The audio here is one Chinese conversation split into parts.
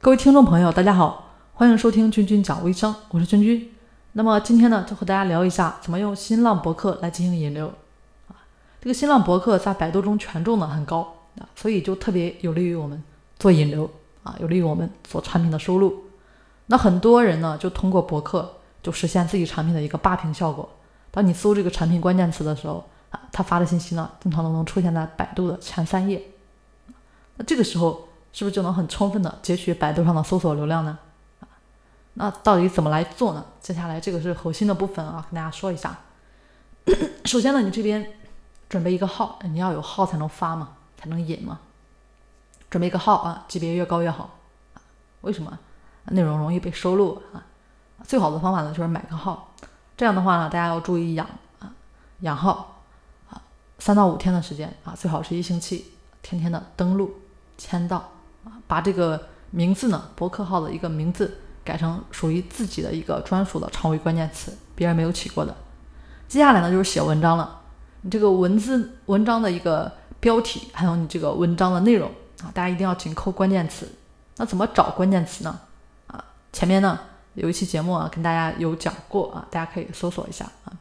各位听众朋友，大家好，欢迎收听君君讲微商，我是君君。那么今天呢，就和大家聊一下怎么用新浪博客来进行引流啊。这个新浪博客在百度中权重呢很高啊，所以就特别有利于我们做引流啊，有利于我们做产品的收录。那很多人呢就通过博客就实现自己产品的一个霸屏效果。当你搜这个产品关键词的时候啊，他发的信息呢经常都能出现在百度的前三页。那这个时候是不是就能很充分的截取百度上的搜索流量呢？那到底怎么来做呢？接下来这个是核心的部分啊，跟大家说一下。首先呢，你这边准备一个号，你要有号才能发嘛，才能引嘛。准备一个号啊，级别越高越好。为什么？内容容易被收录啊。最好的方法呢，就是买个号。这样的话呢，大家要注意养啊，养号啊，三到五天的时间啊，最好是一星期，天天的登录签到，把这个名字呢，博客号的一个名字。改成属于自己的一个专属的长尾关键词，别人没有起过的。接下来呢，就是写文章了。你这个文字文章的一个标题，还有你这个文章的内容啊，大家一定要紧扣关键词。那怎么找关键词呢？啊，前面呢有一期节目啊，跟大家有讲过啊，大家可以搜索一下啊。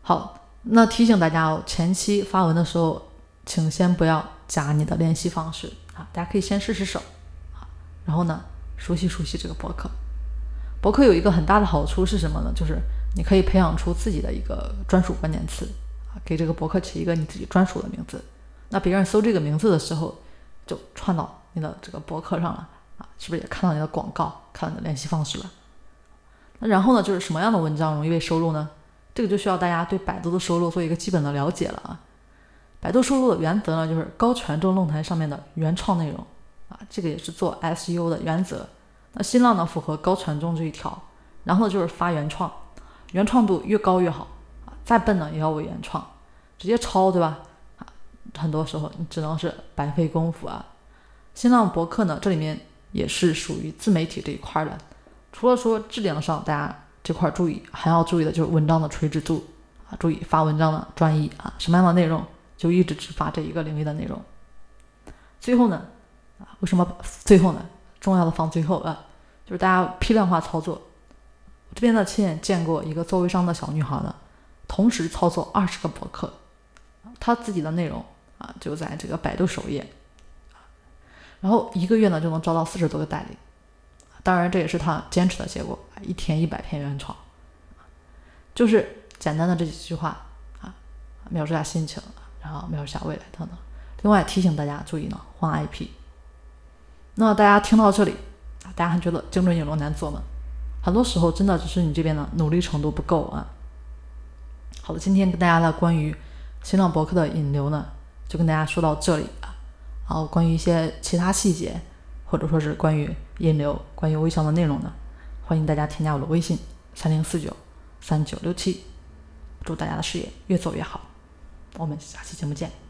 好，那提醒大家哦，前期发文的时候，请先不要加你的联系方式啊，大家可以先试试手啊。然后呢，熟悉熟悉这个博客。博客有一个很大的好处是什么呢？就是你可以培养出自己的一个专属关键词啊，给这个博客起一个你自己专属的名字。那别人搜这个名字的时候，就串到你的这个博客上了啊，是不是也看到你的广告，看到你的联系方式了？那然后呢，就是什么样的文章容易被收录呢？这个就需要大家对百度的收录做一个基本的了解了啊。百度收录的原则呢，就是高权重论坛上面的原创内容。啊，这个也是做 SEO 的原则。那新浪呢，符合高权重这一条。然后就是发原创，原创度越高越好啊。再笨呢，也要为原创，直接抄，对吧？啊，很多时候你只能是白费功夫啊。新浪博客呢，这里面也是属于自媒体这一块的。除了说质量上大家这块注意，还要注意的就是文章的垂直度啊，注意发文章的专一啊，什么样的内容就一直只发这一个领域的内容。最后呢。啊为什么最后呢？重要的放最后啊，就是大家批量化操作。我这边呢亲眼见过一个做微商的小女孩呢，同时操作二十个博客，她自己的内容啊就在这个百度首页，然后一个月呢就能招到四十多个代理。当然这也是她坚持的结果，一天一百篇原创，就是简单的这几句话啊，描述下心情，然后描述下未来等等。另外提醒大家注意呢，换 IP。那大家听到这里，大家还觉得精准引流难做吗？很多时候真的只是你这边的努力程度不够啊。好的，今天跟大家的关于新浪博客的引流呢，就跟大家说到这里啊。然后关于一些其他细节，或者说是关于引流、关于微商的内容呢，欢迎大家添加我的微信三零四九三九六七。祝大家的事业越做越好，我们下期节目见。